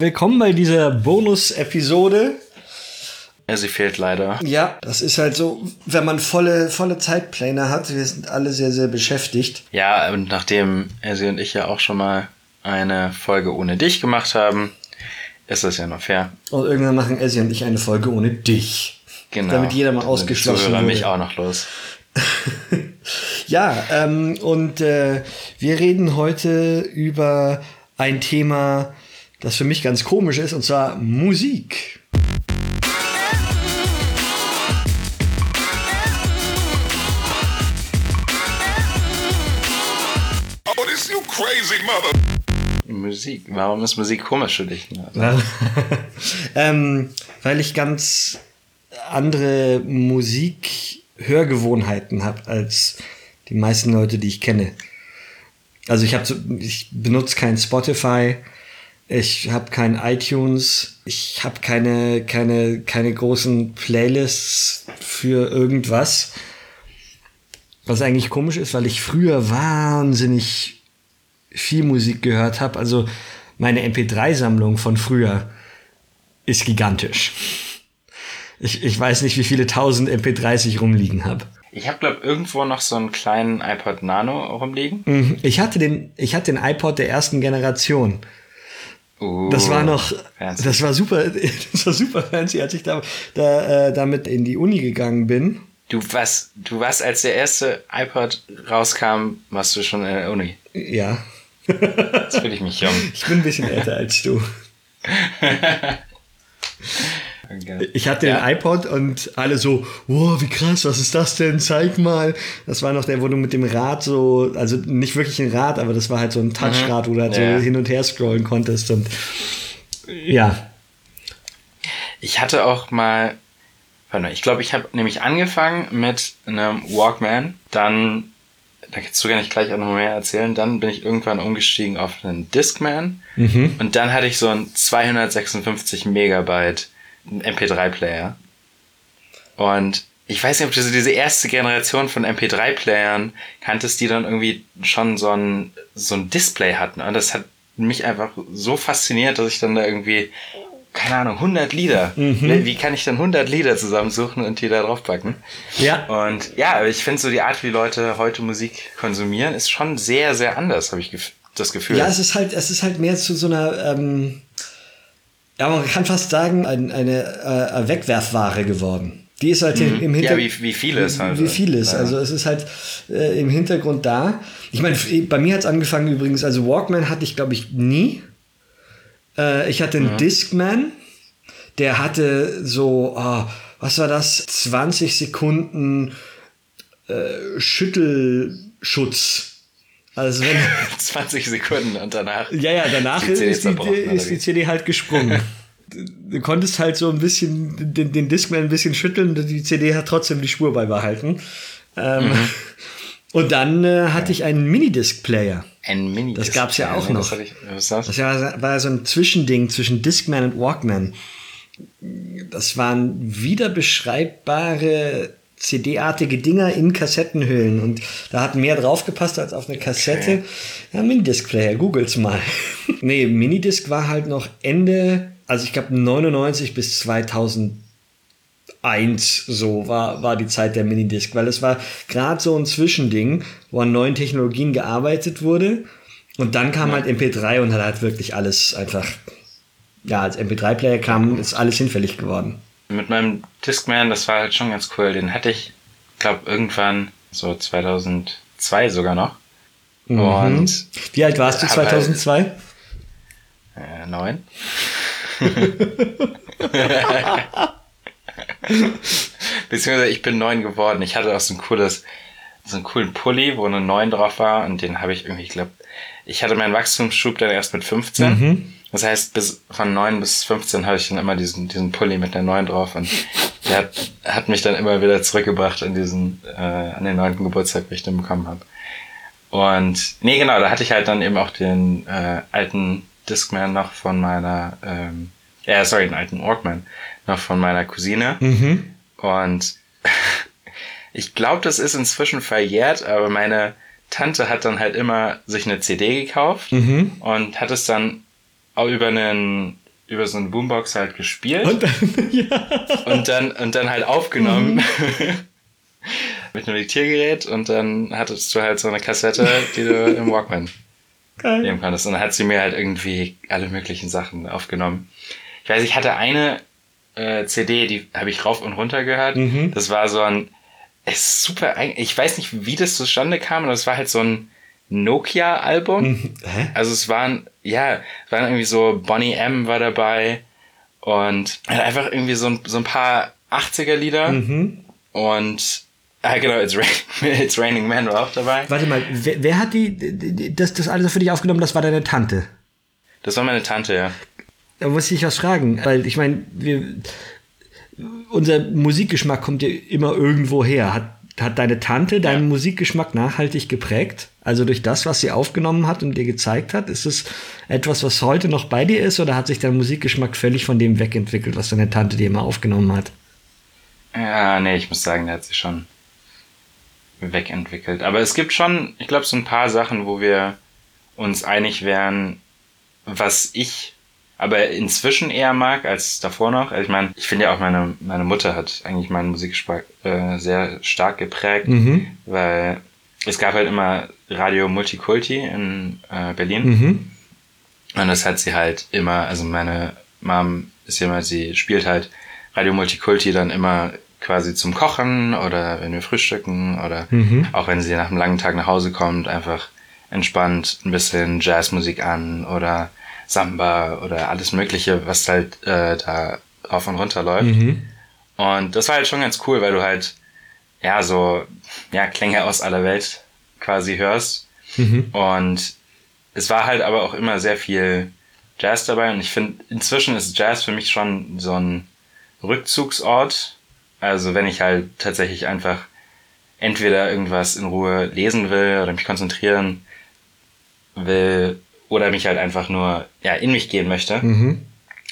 Willkommen bei dieser Bonus-Episode. Ja, sie fehlt leider. Ja, das ist halt so, wenn man volle, volle Zeitpläne hat. Wir sind alle sehr, sehr beschäftigt. Ja, und nachdem Elsie und ich ja auch schon mal eine Folge ohne dich gemacht haben, ist das ja noch fair. Und irgendwann machen Elsie und ich eine Folge ohne dich. Genau. Damit jeder mal ausgeschlossen wird. wird. mich auch noch los. ja, ähm, und äh, wir reden heute über ein Thema, das für mich ganz komisch ist, und zwar Musik. Oh, this you crazy mother. Musik. Warum ist Musik komisch für dich? ähm, weil ich ganz andere Musikhörgewohnheiten habe als die meisten Leute, die ich kenne. Also ich habe, ich benutze kein Spotify, ich habe kein iTunes, ich habe keine, keine, keine großen Playlists für irgendwas. Was eigentlich komisch ist, weil ich früher wahnsinnig viel Musik gehört habe. Also meine MP3-Sammlung von früher ist gigantisch. Ich, ich weiß nicht, wie viele tausend MP3s ich rumliegen habe. Ich habe, glaube irgendwo noch so einen kleinen iPod Nano rumliegen. Mhm. Ich hatte den, ich hatte den iPod der ersten Generation. Uh, das war noch, fancy. das war super, das war super fancy, als ich da, da äh, damit in die Uni gegangen bin. Du warst, du warst, als der erste iPod rauskam, warst du schon in der Uni. Ja. Jetzt fühle ich mich jung. Ich bin ein bisschen älter als du. Ich hatte ja. den iPod und alle so, wow, wie krass, was ist das denn? Zeig mal. Das war noch der, wo du mit dem Rad so, also nicht wirklich ein Rad, aber das war halt so ein Touchrad, wo du halt ja. so hin und her scrollen konntest und ja. Ich hatte auch mal, ich glaube, ich habe nämlich angefangen mit einem Walkman, dann, da kannst du gar nicht gleich auch noch mehr erzählen, dann bin ich irgendwann umgestiegen auf einen Discman mhm. und dann hatte ich so ein 256 Megabyte MP3-Player. Und ich weiß nicht, ob du so diese erste Generation von MP3-Playern kanntest, die dann irgendwie schon so ein, so ein Display hatten. Und das hat mich einfach so fasziniert, dass ich dann da irgendwie, keine Ahnung, 100 Lieder. Mhm. Wie kann ich dann 100 Lieder zusammensuchen und die da draufpacken? Ja. Und ja, ich finde so die Art, wie Leute heute Musik konsumieren, ist schon sehr, sehr anders, habe ich das Gefühl. Ja, es ist halt, es ist halt mehr zu so einer, ähm ja, man kann fast sagen, ein, eine äh, Wegwerfware geworden. Die ist halt mhm. im Hintergrund. Ja, wie, wie vieles halt. Wie vieles. Ja. Also es ist halt äh, im Hintergrund da. Ich meine, bei mir hat es angefangen übrigens, also Walkman hatte ich, glaube ich, nie. Äh, ich hatte einen ja. Discman, der hatte so, oh, was war das? 20 Sekunden äh, Schüttelschutz. Also wenn 20 Sekunden und danach. Ja, ja, danach ist, ist, die, ist die CD halt gesprungen. du konntest halt so ein bisschen den, den Discman ein bisschen schütteln, die CD hat trotzdem die Spur beibehalten. Ähm, mhm. Und dann äh, hatte ich einen Minidisc-Player. Ein Minidisc. Das gab es ja auch noch. Was, ich, was das? das war, war so ein Zwischending zwischen Discman und Walkman. Das waren wieder beschreibbare CD-artige Dinger in Kassettenhüllen und da hat mehr draufgepasst als auf eine Kassette. Okay. Ja, Minidisc-Player, googles mal. nee, Minidisc war halt noch Ende, also ich glaube 99 bis 2001 so war, war die Zeit der Minidisc, weil es war gerade so ein Zwischending, wo an neuen Technologien gearbeitet wurde und dann kam halt MP3 und hat halt wirklich alles einfach, ja, als MP3-Player kam, ist alles hinfällig geworden mit meinem Discman, das war halt schon ganz cool. Den hatte ich, glaube irgendwann so 2002 sogar noch. Mhm. Und wie alt warst du 2002? Halt, äh, neun. Beziehungsweise ich bin neun geworden. Ich hatte auch so ein cooles, so einen coolen Pulli, wo eine neun drauf war und den habe ich irgendwie, ich glaube, ich hatte meinen Wachstumsschub dann erst mit 15. Mhm. Das heißt, bis von 9 bis 15 hatte ich dann immer diesen, diesen Pulli mit der 9 drauf und der hat, hat mich dann immer wieder zurückgebracht an diesen, äh, an den 9. Geburtstag, den ich dann bekommen habe. Und nee, genau, da hatte ich halt dann eben auch den äh, alten Discman noch von meiner, ähm, ja, sorry, den alten Walkman noch von meiner Cousine. Mhm. Und ich glaube, das ist inzwischen verjährt, aber meine Tante hat dann halt immer sich eine CD gekauft mhm. und hat es dann auch über einen über so eine Boombox halt gespielt. Und dann, ja. und dann, und dann halt aufgenommen. Mhm. mit einem Diktiergerät und dann hattest du halt so eine Kassette, die du im Walkman Geil. nehmen konntest. Und dann hat sie mir halt irgendwie alle möglichen Sachen aufgenommen. Ich weiß, ich hatte eine äh, CD, die habe ich rauf und runter gehört. Mhm. Das war so ein, ist super, ich weiß nicht, wie das zustande kam, aber es war halt so ein Nokia-Album. Mhm. Also es waren, ja, es waren irgendwie so, Bonnie M war dabei und einfach irgendwie so ein, so ein paar 80er-Lieder. Mhm. Und Ah, genau, It's, Rain, It's Raining Man war auch dabei. Warte mal, wer, wer hat die, das, das alles für dich aufgenommen? Das war deine Tante. Das war meine Tante, ja. Da muss ich was fragen, weil ich meine, wir, unser Musikgeschmack kommt ja immer irgendwo her. Hat, hat deine Tante deinen ja. Musikgeschmack nachhaltig geprägt? Also durch das, was sie aufgenommen hat und dir gezeigt hat? Ist es etwas, was heute noch bei dir ist oder hat sich dein Musikgeschmack völlig von dem wegentwickelt, was deine Tante dir immer aufgenommen hat? Ja, nee, ich muss sagen, der hat sich schon wegentwickelt. Aber es gibt schon, ich glaube, so ein paar Sachen, wo wir uns einig wären, was ich aber inzwischen eher mag als davor noch. Also ich meine, ich finde ja auch meine, meine Mutter hat eigentlich meinen Musikgeschmack äh, sehr stark geprägt, mhm. weil es gab halt immer Radio Multikulti in äh, Berlin. Mhm. Und das hat sie halt immer, also meine Mom ist immer, sie spielt halt Radio Multikulti dann immer quasi zum Kochen oder wenn wir frühstücken oder mhm. auch wenn sie nach einem langen Tag nach Hause kommt, einfach entspannt ein bisschen Jazzmusik an oder Samba oder alles Mögliche, was halt äh, da rauf und runter läuft. Mhm. Und das war halt schon ganz cool, weil du halt ja so ja Klänge aus aller Welt quasi hörst. Mhm. Und es war halt aber auch immer sehr viel Jazz dabei und ich finde, inzwischen ist Jazz für mich schon so ein Rückzugsort also wenn ich halt tatsächlich einfach entweder irgendwas in Ruhe lesen will oder mich konzentrieren will oder mich halt einfach nur ja, in mich gehen möchte, mhm.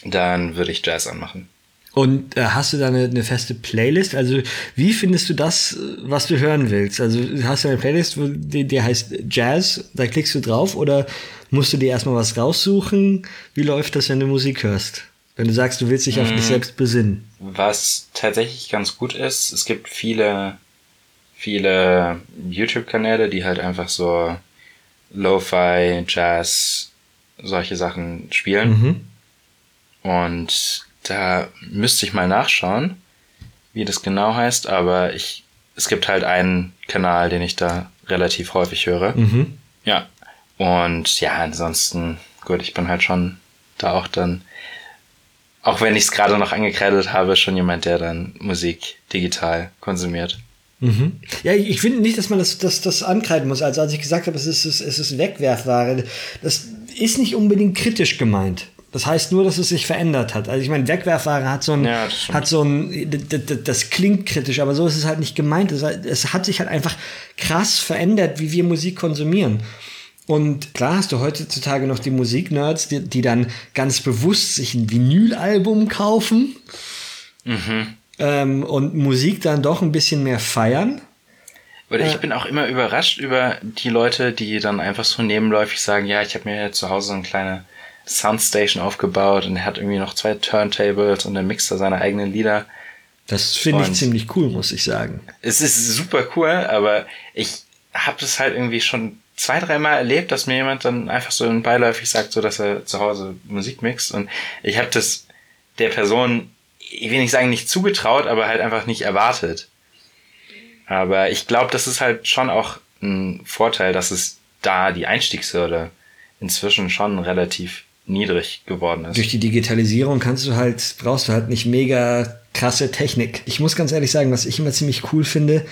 dann würde ich Jazz anmachen. Und äh, hast du da eine, eine, feste Playlist? Also wie findest du das, was du hören willst? Also hast du eine Playlist, wo die, die heißt Jazz, da klickst du drauf oder musst du dir erstmal was raussuchen? Wie läuft das, wenn du Musik hörst? Wenn du sagst, du willst dich auf dich mhm. selbst besinnen. Was tatsächlich ganz gut ist, es gibt viele, viele YouTube-Kanäle, die halt einfach so Lo-Fi, Jazz, solche Sachen spielen. Mhm. Und da müsste ich mal nachschauen, wie das genau heißt, aber ich, es gibt halt einen Kanal, den ich da relativ häufig höre. Mhm. Ja. Und ja, ansonsten, gut, ich bin halt schon da auch dann auch wenn ich es gerade noch angekreidet habe, schon jemand, der dann Musik digital konsumiert. Mhm. Ja, ich finde nicht, dass man das, das, das ankreiden muss. Also als ich gesagt habe, es ist, es ist Wegwerfware, das ist nicht unbedingt kritisch gemeint. Das heißt nur, dass es sich verändert hat. Also ich meine, Wegwerfware hat so ein, ja, hat so ein, das, das, klingt kritisch, aber so ist es halt nicht gemeint. Es, es hat sich halt einfach krass verändert, wie wir Musik konsumieren. Und klar hast du heutzutage noch die Musiknerds, die, die dann ganz bewusst sich ein Vinylalbum kaufen mhm. Ähm, und Musik dann doch ein bisschen mehr feiern. Oder ich äh, bin auch immer überrascht über die Leute, die dann einfach so nebenläufig sagen, ja, ich habe mir zu Hause so eine kleine Soundstation aufgebaut und er hat irgendwie noch zwei Turntables und er mixt da seine eigenen Lieder. Das finde ich ziemlich cool, muss ich sagen. Es ist super cool, aber ich habe das halt irgendwie schon zwei, dreimal erlebt, dass mir jemand dann einfach so beiläufig sagt, so dass er zu Hause Musik mixt. Und ich habe das der Person, ich will nicht sagen, nicht zugetraut, aber halt einfach nicht erwartet. Aber ich glaube, das ist halt schon auch ein Vorteil, dass es da die Einstiegshürde inzwischen schon relativ niedrig geworden ist. Durch die Digitalisierung kannst du halt, brauchst du halt nicht mega krasse Technik. Ich muss ganz ehrlich sagen, was ich immer ziemlich cool finde,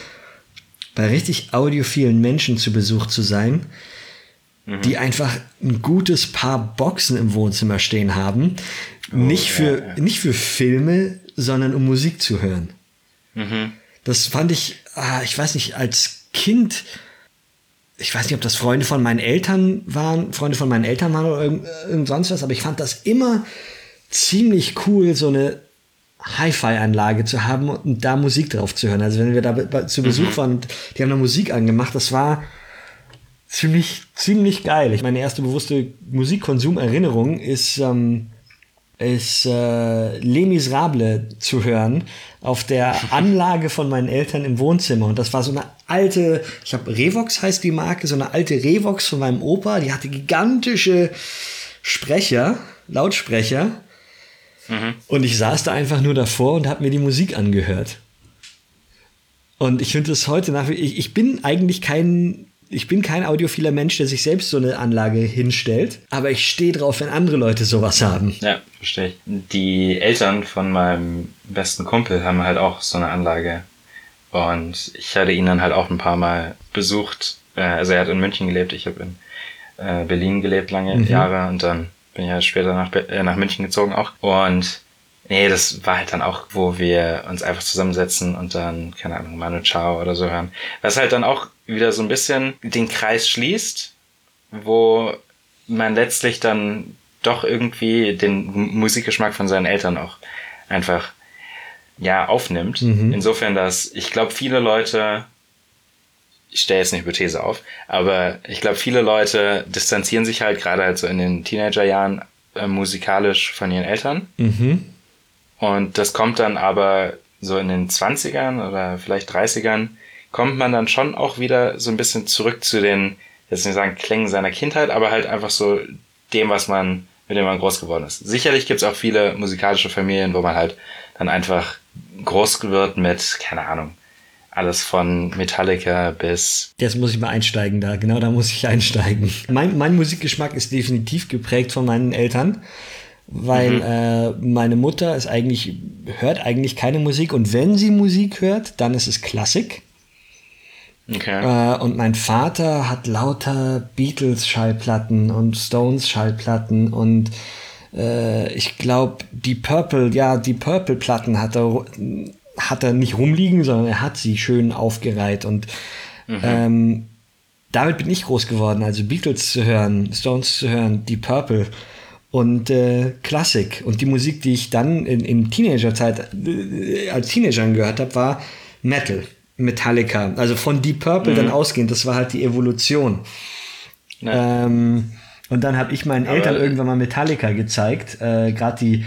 bei richtig audiophilen Menschen zu Besuch zu sein, mhm. die einfach ein gutes Paar Boxen im Wohnzimmer stehen haben. Oh, nicht, für, ja, ja. nicht für Filme, sondern um Musik zu hören. Mhm. Das fand ich, ah, ich weiß nicht, als Kind, ich weiß nicht, ob das Freunde von meinen Eltern waren, Freunde von meinen Eltern waren oder irgend, irgend sonst was, aber ich fand das immer ziemlich cool, so eine Hi-Fi-Anlage zu haben und da Musik drauf zu hören. Also wenn wir da zu Besuch mhm. waren und die haben da Musik angemacht, das war ziemlich, ziemlich geil. Ich meine erste bewusste Musikkonsumerinnerung ist, ähm, ist äh, Les Miserables zu hören auf der Anlage von meinen Eltern im Wohnzimmer. Und das war so eine alte, ich habe Revox heißt die Marke, so eine alte Revox von meinem Opa. Die hatte gigantische Sprecher, Lautsprecher. Mhm. Und ich saß da einfach nur davor und habe mir die Musik angehört. Und ich finde es heute nach ich, ich bin eigentlich kein ich bin kein audiophiler Mensch, der sich selbst so eine Anlage hinstellt, aber ich stehe drauf, wenn andere Leute sowas haben. Ja, verstehe ich. Die Eltern von meinem besten Kumpel haben halt auch so eine Anlage. Und ich hatte ihn dann halt auch ein paar Mal besucht. Äh, also er hat in München gelebt, ich habe in äh, Berlin gelebt lange mhm. Jahre und dann bin ich ja später nach, äh, nach München gezogen auch. Und nee, das war halt dann auch, wo wir uns einfach zusammensetzen und dann, keine Ahnung, Manu Chao oder so hören. Was halt dann auch wieder so ein bisschen den Kreis schließt, wo man letztlich dann doch irgendwie den Musikgeschmack von seinen Eltern auch einfach ja aufnimmt. Mhm. Insofern, dass ich glaube, viele Leute, ich stelle jetzt eine Hypothese auf, aber ich glaube, viele Leute distanzieren sich halt gerade halt so in den Teenagerjahren äh, musikalisch von ihren Eltern. Mhm. Und das kommt dann aber so in den 20ern oder vielleicht 30ern kommt man dann schon auch wieder so ein bisschen zurück zu den, jetzt nicht sagen Klängen seiner Kindheit, aber halt einfach so dem, was man, mit dem man groß geworden ist. Sicherlich gibt es auch viele musikalische Familien, wo man halt dann einfach groß wird mit, keine Ahnung, alles von Metallica bis. Jetzt muss ich mal einsteigen da, genau da muss ich einsteigen. Mein, mein Musikgeschmack ist definitiv geprägt von meinen Eltern, weil mhm. äh, meine Mutter ist eigentlich, hört eigentlich keine Musik und wenn sie Musik hört, dann ist es Klassik. Okay. Äh, und mein Vater hat lauter Beatles-Schallplatten und Stones-Schallplatten und äh, ich glaube, die Purple, ja, die Purple-Platten hat er, hat er nicht rumliegen, sondern er hat sie schön aufgereiht und mhm. ähm, damit bin ich groß geworden, also Beatles zu hören, Stones zu hören, die Purple und äh, Klassik. Und die Musik, die ich dann in, in Teenagerzeit äh, als Teenager gehört habe, war Metal. Metallica. Also von Deep Purple mhm. dann ausgehend, das war halt die Evolution. Ähm, und dann habe ich meinen Aber Eltern irgendwann mal Metallica gezeigt, äh, gerade die,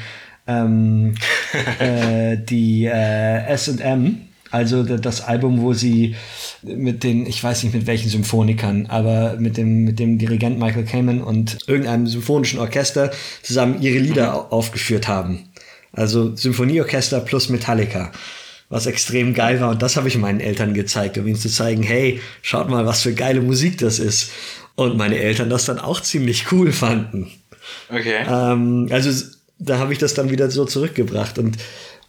ähm, äh, die äh, SM, also das Album, wo sie mit den, ich weiß nicht mit welchen Symphonikern, aber mit dem, mit dem Dirigent Michael Kamen und irgendeinem symphonischen Orchester zusammen ihre Lieder aufgeführt haben. Also Symphonieorchester plus Metallica was extrem geil war. Und das habe ich meinen Eltern gezeigt, um ihnen zu zeigen, hey, schaut mal, was für geile Musik das ist. Und meine Eltern das dann auch ziemlich cool fanden. Okay. Ähm, also da habe ich das dann wieder so zurückgebracht. Und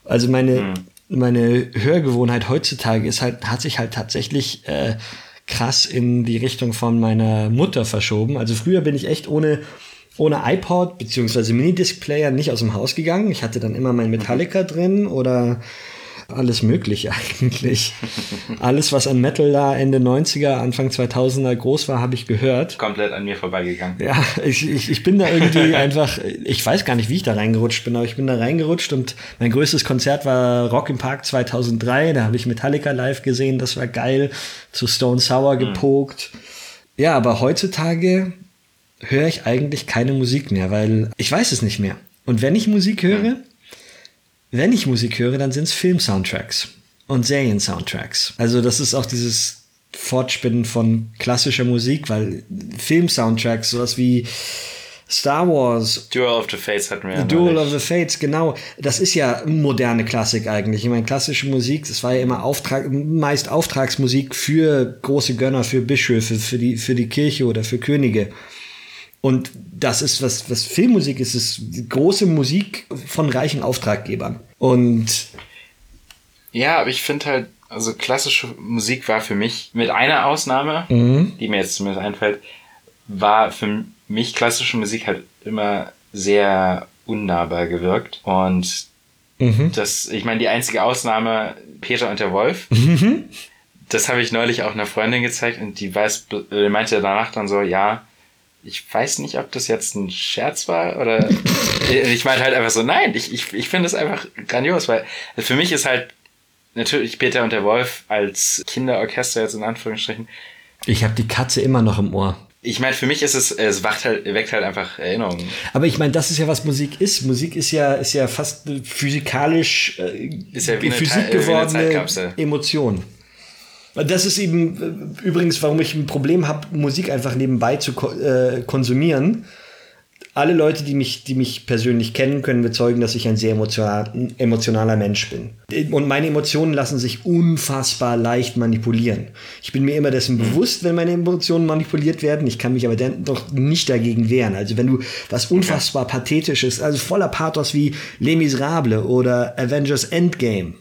also meine, hm. Meine Hörgewohnheit heutzutage ist halt, hat sich halt tatsächlich äh, krass in die Richtung von meiner Mutter verschoben. Also früher bin ich echt ohne ohne iPod bzw. Minidisc-Player nicht aus dem Haus gegangen. Ich hatte dann immer mein Metallica drin oder alles Mögliche eigentlich. alles, was an Metal da Ende 90er, Anfang 2000er groß war, habe ich gehört. Komplett an mir vorbeigegangen. Ja, ich, ich, ich bin da irgendwie einfach, ich weiß gar nicht, wie ich da reingerutscht bin, aber ich bin da reingerutscht und mein größtes Konzert war Rock im Park 2003. Da habe ich Metallica live gesehen, das war geil. Zu Stone Sour hm. gepokt. Mhm. Ja, aber heutzutage höre ich eigentlich keine Musik mehr, weil ich weiß es nicht mehr. Und wenn ich Musik höre, mhm wenn ich Musik höre, dann sind es Film-Soundtracks und Serien-Soundtracks. Also das ist auch dieses Fortspinnen von klassischer Musik, weil Film-Soundtracks, sowas wie Star Wars. Duel of the Fates hatten wir ja. Duel of the Fates, genau. Das ist ja moderne Klassik eigentlich. Ich meine, klassische Musik, das war ja immer Auftrag, meist Auftragsmusik für große Gönner, für Bischöfe, für die, für die Kirche oder für Könige. Und das ist, was, was Filmmusik ist, ist große Musik von reichen Auftraggebern. Und ja, aber ich finde halt, also klassische Musik war für mich, mit einer Ausnahme, mhm. die mir jetzt zumindest einfällt, war für mich klassische Musik halt immer sehr unnahbar gewirkt. Und mhm. das, ich meine, die einzige Ausnahme, Peter und der Wolf, mhm. das habe ich neulich auch einer Freundin gezeigt und die weiß, meinte danach dann so, ja, ich weiß nicht, ob das jetzt ein Scherz war oder ich meine halt einfach so, nein, ich, ich, ich finde es einfach grandios, weil für mich ist halt natürlich Peter und der Wolf als Kinderorchester jetzt in Anführungsstrichen. Ich habe die Katze immer noch im Ohr. ich meine, für mich ist es, es wacht halt, weckt halt einfach Erinnerungen. Aber ich meine, das ist ja, was Musik ist. Musik ist ja, ist ja fast physikalisch äh, Ist ja wie Physik wie eine gewordene Zeitkapsel. Emotion. Das ist eben äh, übrigens, warum ich ein Problem habe, Musik einfach nebenbei zu ko äh, konsumieren. Alle Leute, die mich, die mich persönlich kennen, können bezeugen, dass ich ein sehr emotional, emotionaler Mensch bin. Und meine Emotionen lassen sich unfassbar leicht manipulieren. Ich bin mir immer dessen bewusst, wenn meine Emotionen manipuliert werden. Ich kann mich aber dennoch nicht dagegen wehren. Also wenn du was unfassbar Pathetisches, also voller Pathos wie Les Miserables oder Avengers Endgame,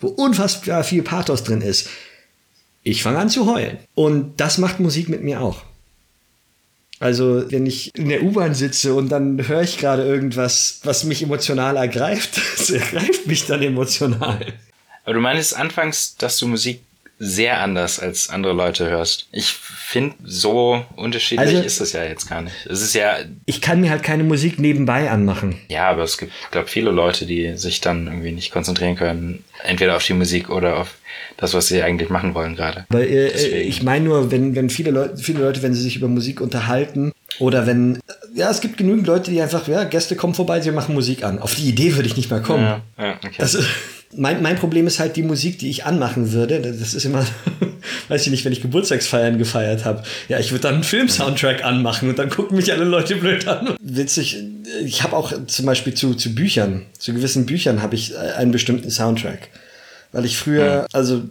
wo unfassbar viel Pathos drin ist, ich fange an zu heulen. Und das macht Musik mit mir auch. Also, wenn ich in der U-Bahn sitze und dann höre ich gerade irgendwas, was mich emotional ergreift, das ergreift mich dann emotional. Aber du meinst anfangs, dass du Musik sehr anders als andere Leute hörst. Ich finde, so unterschiedlich Also- ist es ja jetzt gar nicht. Es ist ja, Ich kann mir halt keine Musik nebenbei anmachen. ja, aber es gibt, glaube viele Leute, die sich dann irgendwie nicht konzentrieren können. Entweder auf die Musik oder auf das, was sie eigentlich machen wollen gerade. Weil äh, Deswegen. ich meine nur, wenn, wenn viele Leute, viele Leute, wenn sie sich über Musik unterhalten oder wenn, ja, es gibt genügend Leute, die einfach, ja, Gäste kommen vorbei, sie machen Musik an. Auf die Idee würde ich nicht mal kommen. Ja, ja, okay. Das ist, mein, mein Problem ist halt die Musik, die ich anmachen würde. Das ist immer, weiß ich nicht, wenn ich Geburtstagsfeiern gefeiert habe. Ja, ich würde dann einen Film-Soundtrack anmachen und dann gucken mich alle Leute blöd an. Witzig, ich habe auch zum Beispiel zu, zu Büchern, zu gewissen Büchern habe ich äh, einen bestimmten Soundtrack. Weil ich früher, also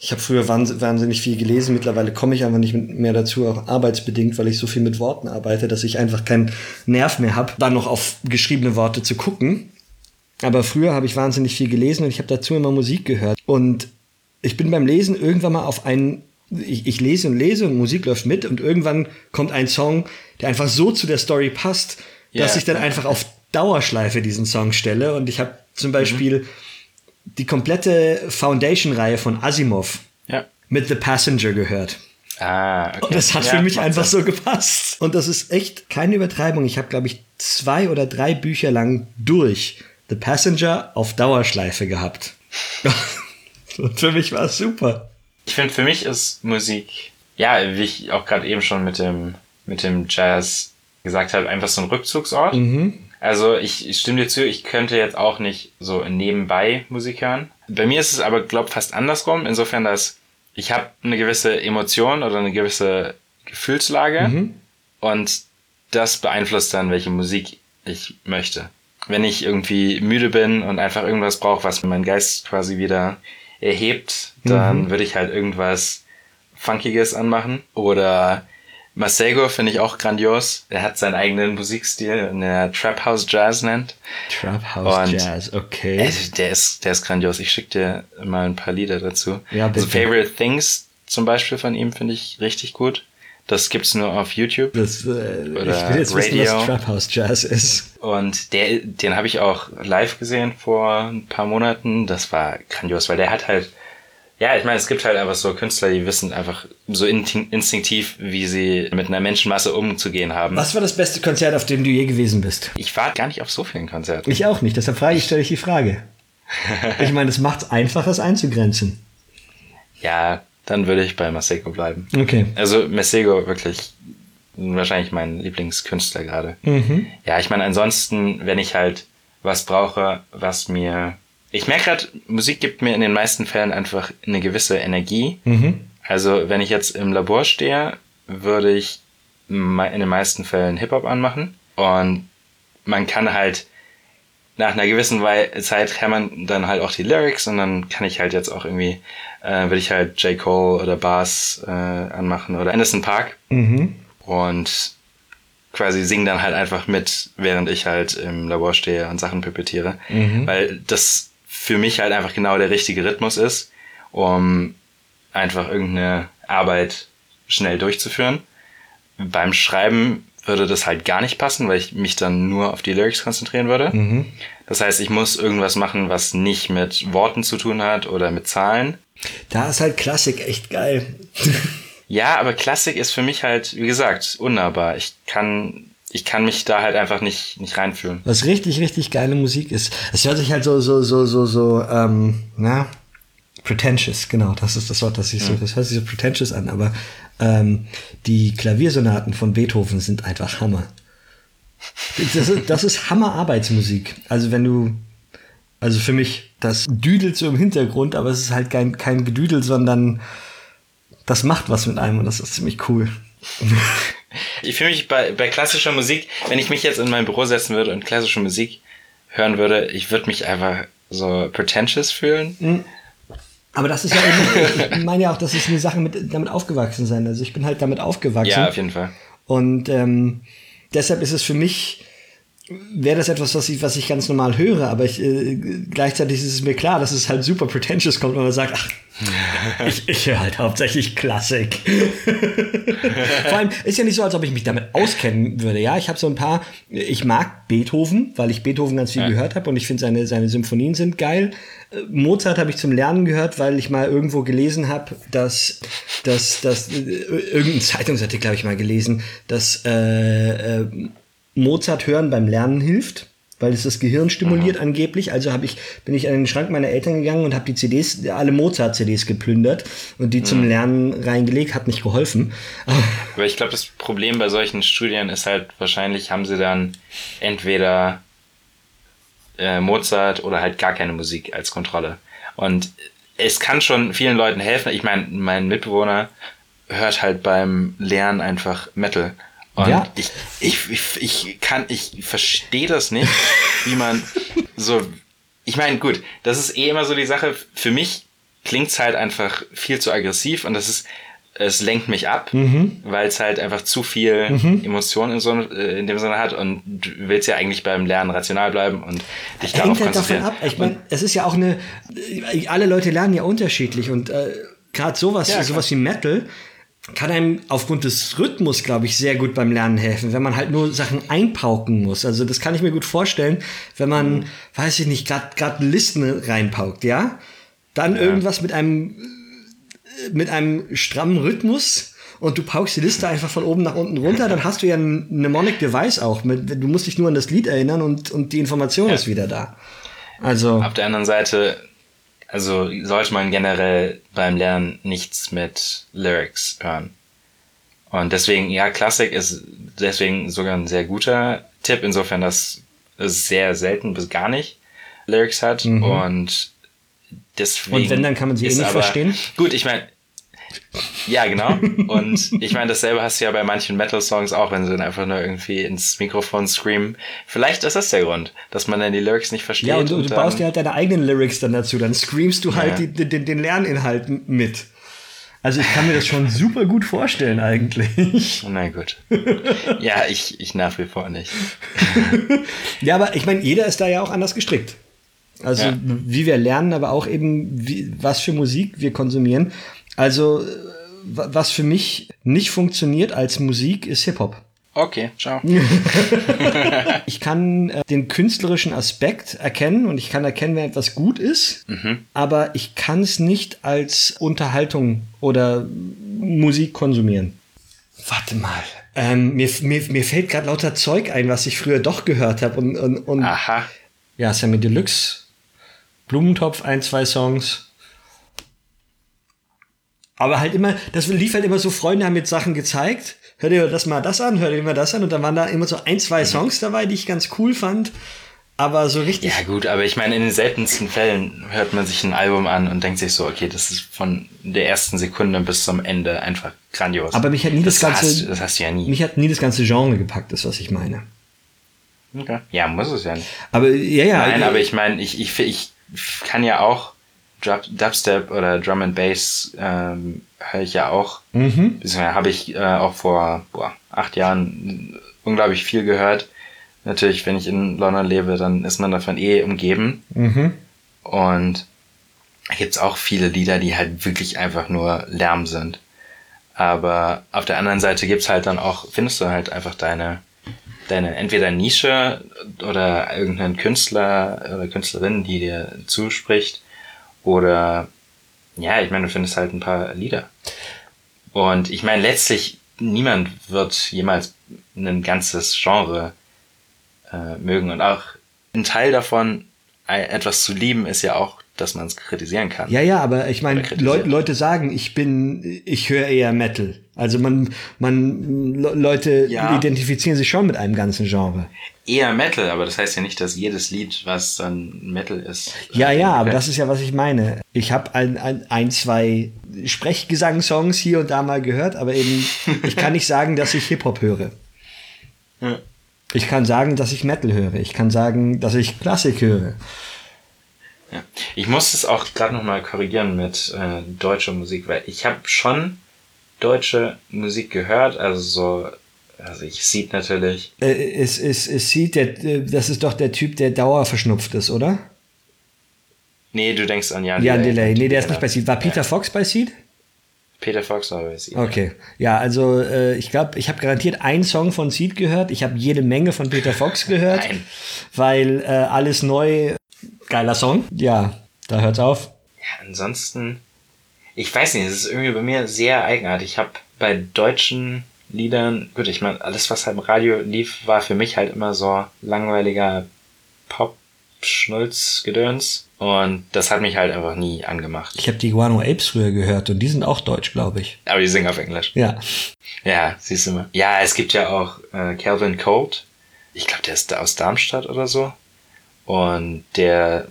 ich habe früher wahns- wahnsinnig viel gelesen, mittlerweile komme ich einfach nicht mehr dazu, auch arbeitsbedingt, weil ich so viel mit Worten arbeite, dass ich einfach keinen Nerv mehr habe, dann noch auf geschriebene Worte zu gucken. Aber früher habe ich wahnsinnig viel gelesen und ich habe dazu immer Musik gehört. Und ich bin beim Lesen irgendwann mal auf einen, ich, ich lese und lese und Musik läuft mit und irgendwann kommt ein Song, der einfach so zu der Story passt, dass Ja. ich dann einfach auf Dauerschleife diesen Song stelle. Und ich habe zum Beispiel die komplette Foundation-Reihe von Asimov ja. mit The Passenger gehört. Ah, okay. Und das hat Ja, für mich einfach Sinn. so gepasst. Und das ist echt keine Übertreibung. Ich habe, glaube ich, zwei oder drei Bücher lang durch The Passenger auf Dauerschleife gehabt. Und für mich war es super. Ich finde, für mich ist Musik, ja, wie ich auch gerade eben schon mit dem, mit dem Jazz gesagt habe, einfach so ein Rückzugsort. Also ich, ich stimme dir zu, ich könnte jetzt auch nicht so nebenbei Musik hören. Bei mir ist es aber, glaube fast andersrum, insofern, dass ich habe eine gewisse Emotion oder eine gewisse Gefühlslage und das beeinflusst dann, welche Musik ich möchte. Wenn ich irgendwie müde bin und einfach irgendwas brauche, was meinen Geist quasi wieder erhebt, dann würde ich halt irgendwas Funkiges anmachen. Oder Masego finde ich auch grandios. Er hat seinen eigenen Musikstil, den er Trap House Jazz nennt. Trap House Und- Jazz, okay. Also, der ist, der ist grandios. Ich schicke dir mal ein paar Lieder dazu. Ja, bitte. also Favorite Things zum Beispiel von ihm finde ich richtig gut. Das gibt's nur auf YouTube. Das, äh, ich Oder will jetzt wissen, Radio. was Trap House Jazz ist. Und der, den habe ich auch live gesehen vor ein paar Monaten. Das war grandios, weil der hat halt, ja, ich meine, es gibt halt einfach so Künstler, die wissen einfach so in- instinktiv, wie sie mit einer Menschenmasse umzugehen haben. Was war das beste Konzert, auf dem du je gewesen bist? Ich war gar nicht auf so vielen Konzerten. Ich auch nicht, deshalb frage ich, stelle ich die Frage. Ich meine, es macht es einfach, es einzugrenzen. Ja, dann würde ich bei Masego bleiben. Okay. Also Masego wirklich wahrscheinlich mein Lieblingskünstler gerade. Mhm. Ja, ich meine, ansonsten, wenn ich halt was brauche, was mir. Ich merke gerade, Musik gibt mir in den meisten Fällen einfach eine gewisse Energie. Mhm. Also, wenn ich jetzt im Labor stehe, würde ich in den meisten Fällen Hip-Hop anmachen. Und man kann halt nach einer gewissen Zeit kann man dann halt auch die Lyrics und dann kann ich halt jetzt auch irgendwie, äh, würde ich halt J. Cole oder Bars äh, anmachen oder Anderson Park Mhm. und quasi singen dann halt einfach mit, während ich halt im Labor stehe und Sachen pipettiere. Weil das für mich halt einfach genau der richtige Rhythmus ist, um einfach irgendeine Arbeit schnell durchzuführen. Beim Schreiben würde das halt gar nicht passen, weil ich mich dann nur auf die Lyrics konzentrieren würde. Das heißt, ich muss irgendwas machen, was nicht mit Worten zu tun hat oder mit Zahlen. Da ist halt Klassik echt geil. Ja, aber Klassik ist für mich halt, wie gesagt, unnahbar. Ich kann, ich kann mich da halt einfach nicht, nicht reinfühlen. Was richtig, richtig geile Musik ist. Es hört sich halt so, so, so, so, so, ähm, na, Pretentious, genau, das ist das Wort, das ich so, das hört sich so pretentious an, aber ähm, die Klaviersonaten von Beethoven sind einfach Hammer. Das ist, das ist Hammer-Arbeitsmusik. Also wenn du, also für mich, das düdelt so im Hintergrund, aber es ist halt kein, kein Gedüdel, sondern das macht was mit einem und das ist ziemlich cool. Ich fühle mich bei, bei klassischer Musik, wenn ich mich jetzt in mein Büro setzen würde und klassische Musik hören würde, ich würde mich einfach so pretentious fühlen. Mhm. Aber das ist ja, eben, ich meine ja auch, das ist eine Sache mit damit aufgewachsen sein. Also ich bin halt damit aufgewachsen. Ja, auf jeden Fall. Und ähm, deshalb ist es für mich wäre das etwas, was ich, was ich ganz normal höre, aber ich, äh, gleichzeitig ist es mir klar, dass es halt super pretentious kommt, wenn man sagt, ach, ich, ich höre halt hauptsächlich Klassik. Vor allem ist ja nicht so, als ob ich mich damit auskennen würde. Ja, ich habe so ein paar, ich mag Beethoven, weil ich Beethoven ganz viel ja. gehört habe und ich finde seine, seine Symphonien sind geil. Äh, Mozart habe ich zum Lernen gehört, weil ich mal irgendwo gelesen habe, dass, dass, dass äh, irgendein Zeitungsartikel habe ich mal gelesen, dass äh, äh, Mozart hören beim Lernen hilft, weil es das Gehirn stimuliert Aha. angeblich. Also habe ich bin ich an den Schrank meiner Eltern gegangen und habe die CDs, alle Mozart CDs geplündert und die mhm. zum Lernen reingelegt, hat nicht geholfen. Aber ich glaube, das Problem bei solchen Studien ist halt wahrscheinlich haben sie dann entweder äh, Mozart oder halt gar keine Musik als Kontrolle. Und es kann schon vielen Leuten helfen. Ich meine, mein Mitbewohner hört halt beim Lernen einfach Metal. Und ja. ich, ich, ich, ich kann, ich verstehe das nicht, wie man so. Ich meine, gut, das ist eh immer so die Sache. Für mich klingt's halt einfach viel zu aggressiv und das ist, es lenkt mich ab, mhm. weil es halt einfach zu viel mhm. Emotion in, so, äh, in dem Sinne hat und du willst ja eigentlich beim Lernen rational bleiben und dich darauf Hängt halt konzentrieren. Davon ab. Ich meine, es ist ja auch eine, alle Leute lernen ja unterschiedlich und äh, gerade sowas, ja, sowas wie Metal kann einem aufgrund des Rhythmus, glaube ich, sehr gut beim Lernen helfen, wenn man halt nur Sachen einpauken muss. Also das kann ich mir gut vorstellen, wenn man, weiß ich nicht, gerade Listen reinpaukt, ja? Dann ja. irgendwas mit einem, mit einem strammen Rhythmus und du paukst die Liste einfach von oben nach unten runter, dann hast du ja ein Mnemonic Device auch. Mit, du musst dich nur an das Lied erinnern und, und die Information ja. ist wieder da. Also. Auf der anderen Seite also sollte man generell beim Lernen nichts mit Lyrics hören. Und deswegen, ja, Klassik ist deswegen sogar ein sehr guter Tipp, insofern, dass es sehr selten bis gar nicht Lyrics hat. Mhm. Und deswegen. Und wenn, dann kann man sie eh nicht aber, verstehen. Gut, ich meine, ja, genau. Und ich meine, dasselbe hast du ja bei manchen Metal-Songs auch, wenn sie dann einfach nur irgendwie ins Mikrofon screamen. Vielleicht ist das der Grund, dass man dann die Lyrics nicht versteht. Ja, und, und du baust dir halt deine eigenen Lyrics dann dazu. Dann screamst du halt ja. die, den, den Lerninhalt mit. Also ich kann mir das schon super gut vorstellen eigentlich. Na gut. Ja, ich, ich nach wie vor nicht. ja, aber ich meine, jeder ist da ja auch anders gestrickt. Also ja. wie wir lernen, aber auch eben, wie, was für Musik wir konsumieren. Also, was für mich nicht funktioniert als Musik, ist Hip-Hop. Okay, ciao. ich kann äh, den künstlerischen Aspekt erkennen und ich kann erkennen, wenn etwas gut ist, mhm. aber ich kann es nicht als Unterhaltung oder Musik konsumieren. Warte mal. Ähm, mir, mir, mir fällt gerade lauter Zeug ein, was ich früher doch gehört habe. Und, und, und Aha. Ja, Sammy Deluxe, Blumentopf, ein, zwei Songs. Aber halt immer, das lief halt immer so, Freunde haben jetzt Sachen gezeigt. Hör dir das mal das an, hör dir mal das an. Und dann waren da immer so ein, zwei Songs dabei, die ich ganz cool fand. Aber so richtig. Ja, gut, aber ich meine, in den seltensten Fällen hört man sich ein Album an und denkt sich so, okay, das ist von der ersten Sekunde bis zum Ende einfach grandios. Aber mich hat nie das, das ganze. Hast, das hast du ja nie. Mich hat nie das ganze Genre gepackt, ist, was ich meine. Okay. Ja, muss es ja nicht. Aber, ja, ja. Nein, aber ich meine, ich, ich, ich kann ja auch Dubstep oder Drum and Bass ähm, höre ich ja auch. Mhm. Habe ich äh, auch vor boah, acht Jahren unglaublich viel gehört. Natürlich, wenn ich in London lebe, dann ist man davon eh umgeben. Mhm. Und gibt's auch viele Lieder, die halt wirklich einfach nur Lärm sind. Aber auf der anderen Seite gibt's halt dann auch, findest du halt einfach deine, deine entweder Nische oder irgendeinen Künstler oder Künstlerin, die dir zuspricht oder ja, ich meine, du findest halt ein paar Lieder. Und ich meine, letztlich, niemand wird jemals ein ganzes Genre äh, mögen. Und auch ein Teil davon etwas zu lieben ist ja auch, dass man es kritisieren kann. Ja, ja, aber ich meine, Le Leute sagen, ich bin, ich höre eher Metal. Also man, man, Leute ja. identifizieren sich schon mit einem ganzen Genre. Eher Metal, aber das heißt ja nicht, dass jedes Lied, was dann Metal ist. Ja, ja, aber das ist ja, was ich meine. Ich habe ein, ein, ein, zwei Sprechgesangssongs hier und da mal gehört, aber eben, ich kann nicht sagen, dass ich Hip-Hop höre. Ja. Ich kann sagen, dass ich Metal höre. Ich kann sagen, dass ich Klassik höre. Ja. Ich muss es auch gerade nochmal korrigieren mit äh, deutscher Musik, weil ich habe schon deutsche Musik gehört, also so, also ich sieht natürlich. Äh, es, es, es sieht, der, äh, das ist doch der Typ, der dauerverschnupft ist, oder? Nee, du denkst an Jan, Jan Delay. Delay. Nee, der ist nicht bei Seed. War Peter ja. Fox bei Seed? Peter Fox war bei Seed. Okay. Ja, also äh, ich glaube, ich habe garantiert einen Song von Seed gehört. Ich habe jede Menge von Peter Fox gehört. Nein. Weil äh, alles neu. Geiler Song. Ja, da hört's auf. Ja, ansonsten ich weiß nicht, es ist irgendwie bei mir sehr eigenartig. Ich habe bei deutschen Liedern, gut, ich meine, alles, was halt im Radio lief, war für mich halt immer so langweiliger Pop-Schnulz-Gedöns. Und das hat mich halt einfach nie angemacht. Ich habe die Guano Apes früher gehört und die sind auch deutsch, glaube ich. Aber die singen auf Englisch. Ja. Ja, siehst du mal. Ja, es gibt ja auch äh, Calvin Colt. Ich glaube, der ist aus Darmstadt oder so. Und der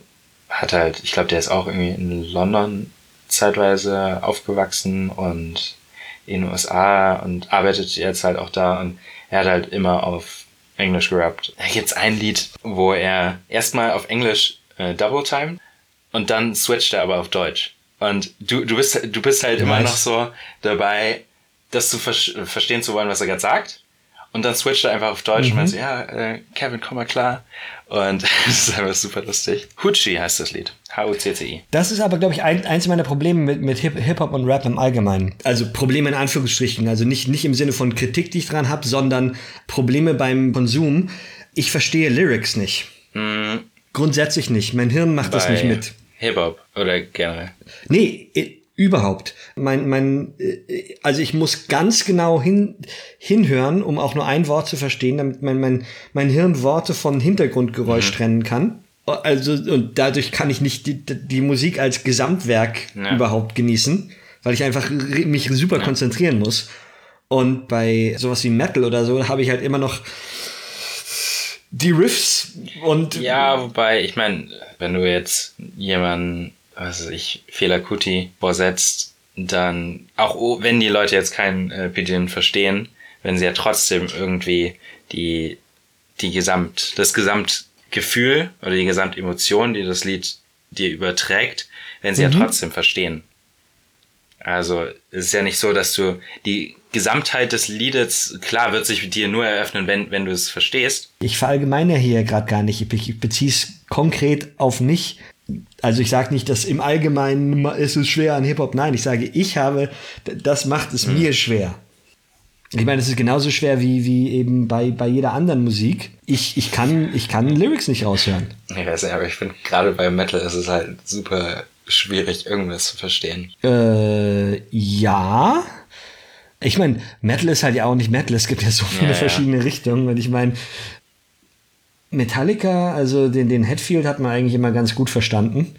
hat halt, ich glaube, der ist auch irgendwie in London zeitweise aufgewachsen und in den USA und arbeitet jetzt halt auch da und er hat halt immer auf Englisch gerappt. Da gibt's ein Lied, wo er erstmal auf Englisch äh, Double Time und dann switcht er aber auf Deutsch. Und du, du bist, du bist halt nice. immer noch so dabei, das zu ver verstehen zu wollen, was er gerade sagt. Und dann switcht er einfach auf Deutsch mhm. und meint so, ja, äh, Kevin, komm mal klar. Und das ist einfach super lustig. Hucci heißt das Lied. H-U-C-C-I. Das ist aber, glaube ich, ein, eins meiner Probleme mit, mit Hip-Hop und Rap im Allgemeinen. Also Probleme in Anführungsstrichen. Also nicht, nicht im Sinne von Kritik, die ich dran habe, sondern Probleme beim Konsum. Ich verstehe Lyrics nicht. Mhm. Grundsätzlich nicht. Mein Hirn macht Bei das nicht mit. Hip-Hop oder generell? Nee, Überhaupt. Mein, mein, äh, also ich muss ganz genau hin, hinhören, um auch nur ein Wort zu verstehen, damit mein, mein, mein Hirn Worte von Hintergrundgeräusch mhm. trennen kann. Also, und dadurch kann ich nicht die, die Musik als Gesamtwerk ja. überhaupt genießen, weil ich einfach mich super ja. konzentrieren muss. Und bei sowas wie Metal oder so habe ich halt immer noch die Riffs und. Ja, wobei, ich meine, wenn du jetzt jemanden was weiß ich, Fehler Kuti vorsetzt, dann, auch wenn die Leute jetzt kein äh, Pidgin verstehen, wenn sie ja trotzdem irgendwie die, die Gesamt, das Gesamtgefühl oder die Gesamtemotion, die das Lied dir überträgt, wenn sie mhm. ja trotzdem verstehen. Also es ist ja nicht so, dass du die Gesamtheit des Liedes, klar, wird sich dir nur eröffnen, wenn, wenn du es verstehst. Ich verallgemeine hier gerade gar nicht. Ich beziehe es konkret auf mich also ich sage nicht, dass im Allgemeinen ist es schwer an Hip-Hop. Nein, ich sage, ich habe, das macht es mhm. mir schwer. Ich meine, es ist genauso schwer wie, wie eben bei, bei jeder anderen Musik. Ich, ich, kann, ich kann Lyrics nicht raushören. Ich weiß nicht, aber ich finde, gerade bei Metal ist es halt super schwierig, irgendwas zu verstehen. Äh, ja. Ich meine, Metal ist halt ja auch nicht Metal. Es gibt ja so viele ja, verschiedene ja. Richtungen. Und ich meine, Metallica, also den, den Hetfield hat man eigentlich immer ganz gut verstanden.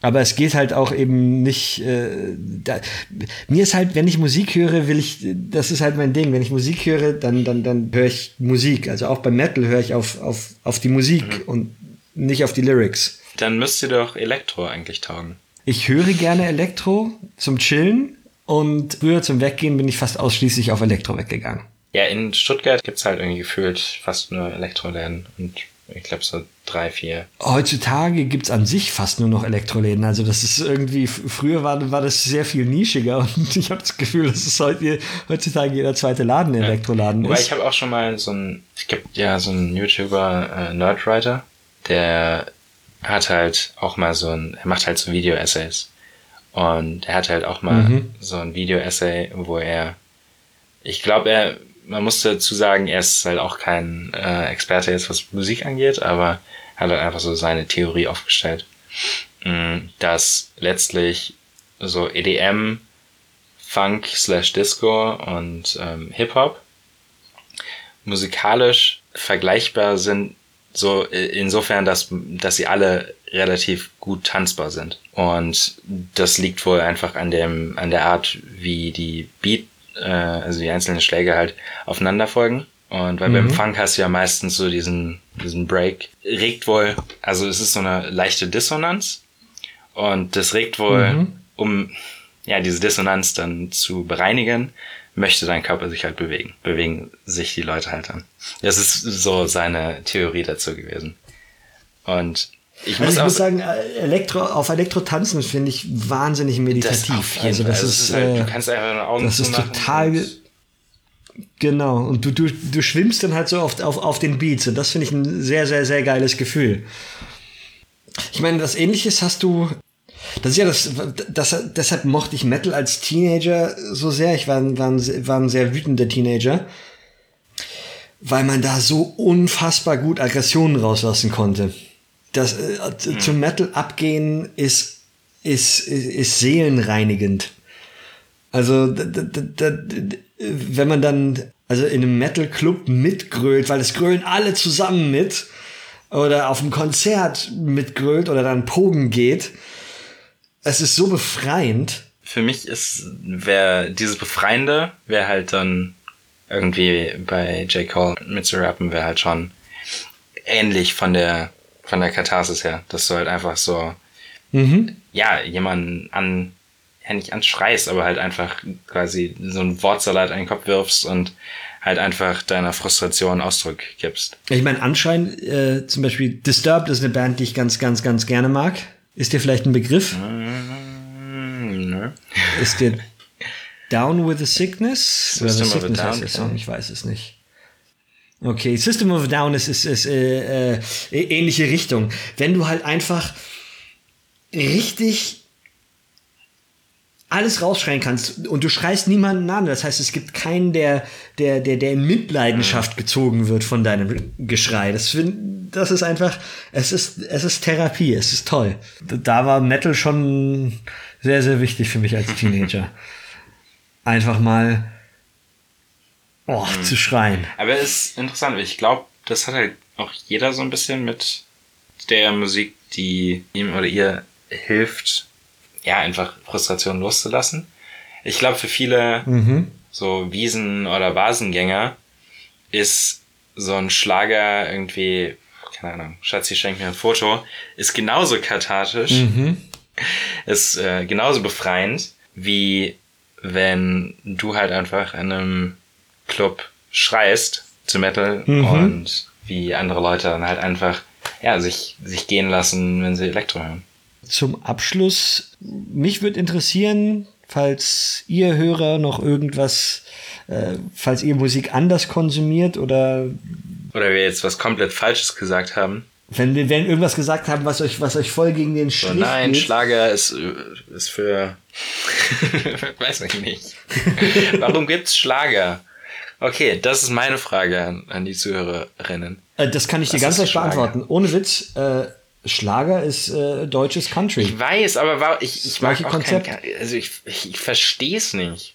Aber es geht halt auch eben nicht. Äh, da, mir ist halt, wenn ich Musik höre, will ich, das ist halt mein Ding. Wenn ich Musik höre, dann, dann, dann höre ich Musik. Also auch beim Metal höre ich auf, auf, auf die Musik mhm. und nicht auf die Lyrics. Dann müsste doch Elektro eigentlich taugen. Ich höre gerne Elektro zum Chillen und früher zum Weggehen bin ich fast ausschließlich auf Elektro weggegangen. Ja, in Stuttgart gibt's halt irgendwie gefühlt fast nur Elektroläden und ich glaube so drei, vier. Heutzutage gibt's an sich fast nur noch Elektroläden. Also das ist irgendwie, früher war, war das sehr viel nischiger und ich habe das Gefühl, dass es heute, heutzutage jeder zweite Laden ja. Elektroladen Wobei ist. ich habe auch schon mal so ein, es gibt ja so einen YouTuber, äh, Nerdwriter, der hat halt auch mal so ein, er macht halt so Video-Essays. Und er hat halt auch mal mhm. so ein Video-Essay, wo er, ich glaube, er man muss dazu sagen, er ist halt auch kein äh, Experte jetzt, was Musik angeht, aber hat halt einfach so seine Theorie aufgestellt, mh, mm, dass letztlich so EDM, Funk slash Disco und ähm, Hip-Hop musikalisch vergleichbar sind So insofern, dass, dass sie alle relativ gut tanzbar sind. Und das liegt wohl einfach an dem, an der Art, wie die Beat, äh, also die einzelnen Schläge halt aufeinander folgen. Und weil mhm. beim Funk hast du ja meistens so diesen, diesen Break. Regt wohl, also es ist so eine leichte Dissonanz. Und das regt wohl, mhm. um ja diese Dissonanz dann zu bereinigen, möchte dein Körper sich halt bewegen. Bewegen sich die Leute halt dann. Das ist so seine Theorie dazu gewesen. Und ich muss, also ich muss sagen, Elektro, auf Elektro tanzen finde ich wahnsinnig meditativ. Das also das also ist, halt, du äh, kannst einfach eine Augen Das ist total, genau. Und du, du, du schwimmst dann halt so auf, auf, auf den Beats und das finde ich ein sehr, sehr, sehr geiles Gefühl. Ich meine, das Ähnliches hast du das ist ja das, das, deshalb mochte ich Metal als Teenager so sehr. Ich war, war, ein, war ein sehr wütender Teenager, weil man da so unfassbar gut Aggressionen rauslassen konnte. Das äh, mhm. zum Metal abgehen ist, ist, ist, ist seelenreinigend. Also, wenn man dann also in einem Metal Club mitgrölt, weil es grölen alle zusammen mit oder auf einem Konzert mitgrölt oder dann Pogen geht, es ist so befreiend. Für mich ist, wer dieses Befreiende, wäre halt dann irgendwie bei J. Cole mitzurappen, wäre halt schon ähnlich von der, von der Katharsis her, dass du halt einfach so, mhm. ja, jemanden an, ja nicht anschreist, aber halt einfach quasi so ein Wortsalat in den Kopf wirfst und halt einfach deiner Frustration Ausdruck gibst. Ich meine, anscheinend, äh, zum Beispiel Disturbed ist eine Band, die ich ganz, ganz, ganz gerne mag. Ist dir vielleicht ein Begriff? Ne. Ist dir Down with the Sickness? System Oder the Sickness heißt der Song, ich weiß es nicht. Okay, System of a Down ist, ist, ist äh, äh, ähnliche Richtung. Wenn du halt einfach richtig alles rausschreien kannst und du schreist niemanden an. Das heißt, es gibt keinen, der, der, der, der in Mitleidenschaft gezogen wird von deinem Geschrei. Das, das ist einfach, es ist, es ist Therapie, es ist toll. Da war Metal schon sehr, sehr wichtig für mich als Teenager. Einfach mal oh, mhm. zu schreien. Aber es ist interessant, ich glaube, das hat halt auch jeder so ein bisschen mit der Musik, die ihm oder ihr hilft, ja, einfach Frustration loszulassen. Ich glaube, für viele mhm. so Wiesen- oder Vasengänger ist so ein Schlager irgendwie, keine Ahnung, Schatzi schenkt mir ein Foto, ist genauso kathartisch, mhm. ist äh, genauso befreiend, wie wenn du halt einfach in einem Club schreist zu Metal mhm. und wie andere Leute dann halt einfach ja, sich, sich gehen lassen, wenn sie Elektro hören zum Abschluss, mich würde interessieren, falls ihr Hörer noch irgendwas, äh, falls ihr Musik anders konsumiert oder. Oder wir jetzt was komplett Falsches gesagt haben. Wenn wir wenn irgendwas gesagt haben, was euch, was euch voll gegen den Strich so, Nein, geht. Schlager ist, ist für. weiß ich nicht. Warum gibt's Schlager? Okay, das ist meine Frage an, an die Zuhörerinnen. Äh, das kann ich was dir ganz leicht beantworten. Ohne Witz. Äh, Schlager ist äh, deutsches Country. Ich weiß, aber war, ich, ich mag auch Konzept. kein, also ich, ich, ich verstehe es nicht.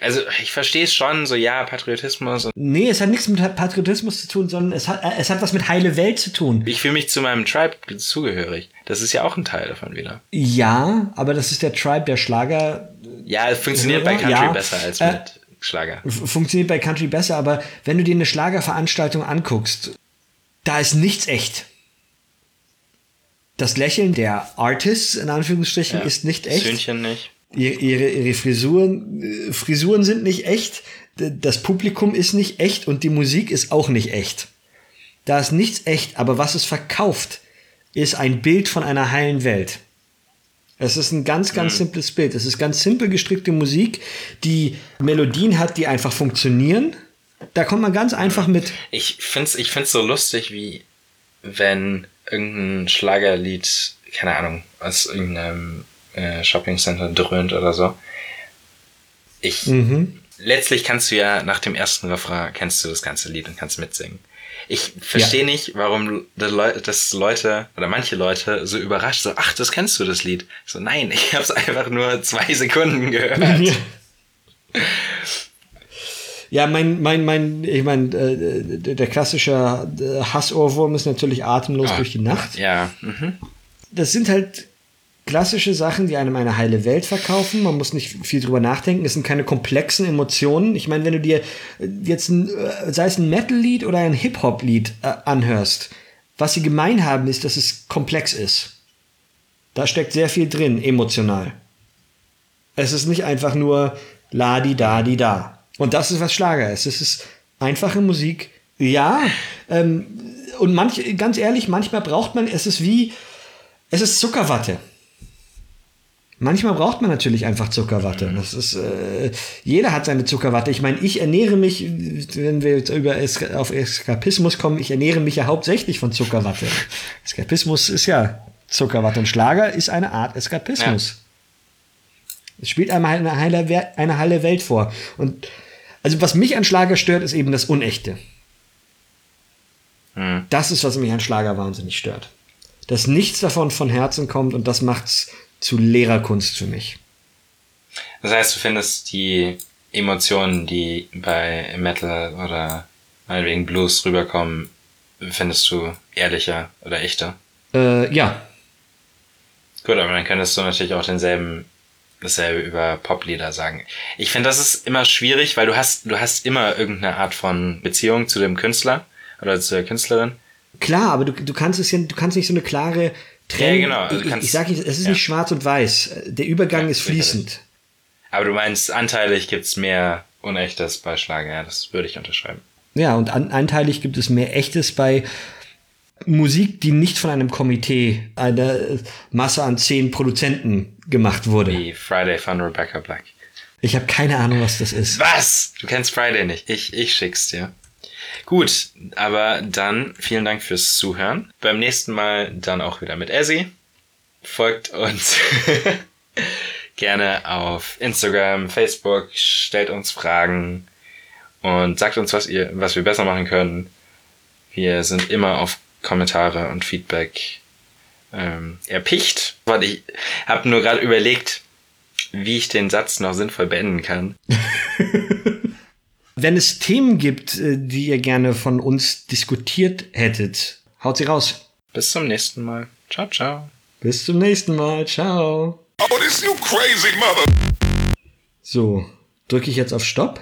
Also ich verstehe es schon, so ja, Patriotismus. Und nee, es hat nichts mit Patriotismus zu tun, sondern es hat, äh, es hat was mit heile Welt zu tun. Ich fühle mich zu meinem Tribe zugehörig. Das ist ja auch ein Teil davon wieder. Ja, aber das ist der Tribe der Schlager. Ja, es funktioniert bei Country ja, besser als äh, mit Schlager. Funktioniert bei Country besser, aber wenn du dir eine Schlagerveranstaltung anguckst, da ist nichts echt das Lächeln der Artists, in Anführungsstrichen, ja, ist nicht echt. Söhnchen nicht. Ihre, ihre Frisuren, äh, Frisuren sind nicht echt, das Publikum ist nicht echt und die Musik ist auch nicht echt. Da ist nichts echt, aber was es verkauft, ist ein Bild von einer heilen Welt. Es ist ein ganz, ganz mhm. simples Bild. Es ist ganz simpel gestrickte Musik, die Melodien hat, die einfach funktionieren. Da kommt man ganz einfach mit. Ich find's, ich find's so lustig, wie wenn irgendein Schlagerlied, keine Ahnung, aus irgendeinem äh, Shoppingcenter dröhnt oder so. Ich, mhm. letztlich kannst du ja nach dem ersten Refrain kennst du das ganze Lied und kannst mitsingen. Ich verstehe ja. nicht, warum das Leute oder manche Leute so überrascht so, ach, das kennst du das Lied. So, nein, ich habe es einfach nur zwei Sekunden gehört. Ja. Ja, mein, mein, mein, ich meine, äh, der klassische äh, Hassohrwurm ist natürlich atemlos Ah, durch die Nacht. Ja. Mhm. Das sind halt klassische Sachen, die einem eine heile Welt verkaufen. Man muss nicht viel drüber nachdenken. Es sind keine komplexen Emotionen. Ich meine, wenn du dir jetzt ein, äh, sei es ein Metal-Lied oder ein Hip-Hop-Lied äh, anhörst, was sie gemein haben, ist, dass es komplex ist. Da steckt sehr viel drin, emotional. Es ist nicht einfach nur la di da di da. Und das ist was Schlager ist. Es ist einfache Musik. Ja, ähm, und manch, ganz ehrlich, manchmal braucht man, es ist wie, es ist Zuckerwatte. Manchmal braucht man natürlich einfach Zuckerwatte. Das ist, äh, jeder hat seine Zuckerwatte. Ich meine, ich ernähre mich, wenn wir jetzt über es auf Eskapismus kommen, ich ernähre mich ja hauptsächlich von Zuckerwatte. Eskapismus ist ja Zuckerwatte und Schlager ist eine Art Eskapismus. Es spielt einem eine heile, eine heile Welt vor. Und also was mich an Schlager stört, ist eben das Unechte. Hm. Das ist, was mich an Schlager wahnsinnig stört. Dass nichts davon von Herzen kommt und das macht's zu Lehrerkunst für mich. Das heißt, du findest die Emotionen, die bei Metal oder meinetwegen Blues rüberkommen, findest du ehrlicher oder echter? Äh, ja, Gut, aber dann könntest du natürlich auch denselben, dasselbe über Poplieder sagen. Ich finde, das ist immer schwierig, weil du hast, du hast immer irgendeine Art von Beziehung zu dem Künstler oder zu der Künstlerin. klar, aber du, du kannst es ja, du kannst nicht so eine klare Trennung. Ja, genau, also ich, ich, sage nicht, es ist ja. nicht schwarz und weiß. Der Übergang Ja, ist fließend. Aber du meinst, anteilig gibt's mehr Unechtes bei Schlager, ja, das würde ich unterschreiben. Ja, und an, anteilig gibt es mehr Echtes bei Musik, die nicht von einem Komitee, einer Masse an zehn Produzenten gemacht wurde. Wie Friday von Rebecca Black. Ich habe keine Ahnung, was das ist. Was? Du kennst Friday nicht. Ich, ich schick's dir. Gut, aber dann vielen Dank fürs Zuhören. Beim nächsten Mal dann auch wieder mit Ezzy. Folgt uns gerne auf Instagram, Facebook, stellt uns Fragen und sagt uns, was ihr, was wir besser machen können. Wir sind immer auf Kommentare und Feedback ähm, erpicht. Warte, ich habe nur gerade überlegt, wie ich den Satz noch sinnvoll beenden kann. Wenn es Themen gibt, äh, die ihr gerne von uns diskutiert hättet, haut sie raus. Bis zum nächsten Mal. Ciao, ciao. Bis zum nächsten Mal. Ciao. Oh, this you crazy mother. So, drücke ich jetzt auf Stopp?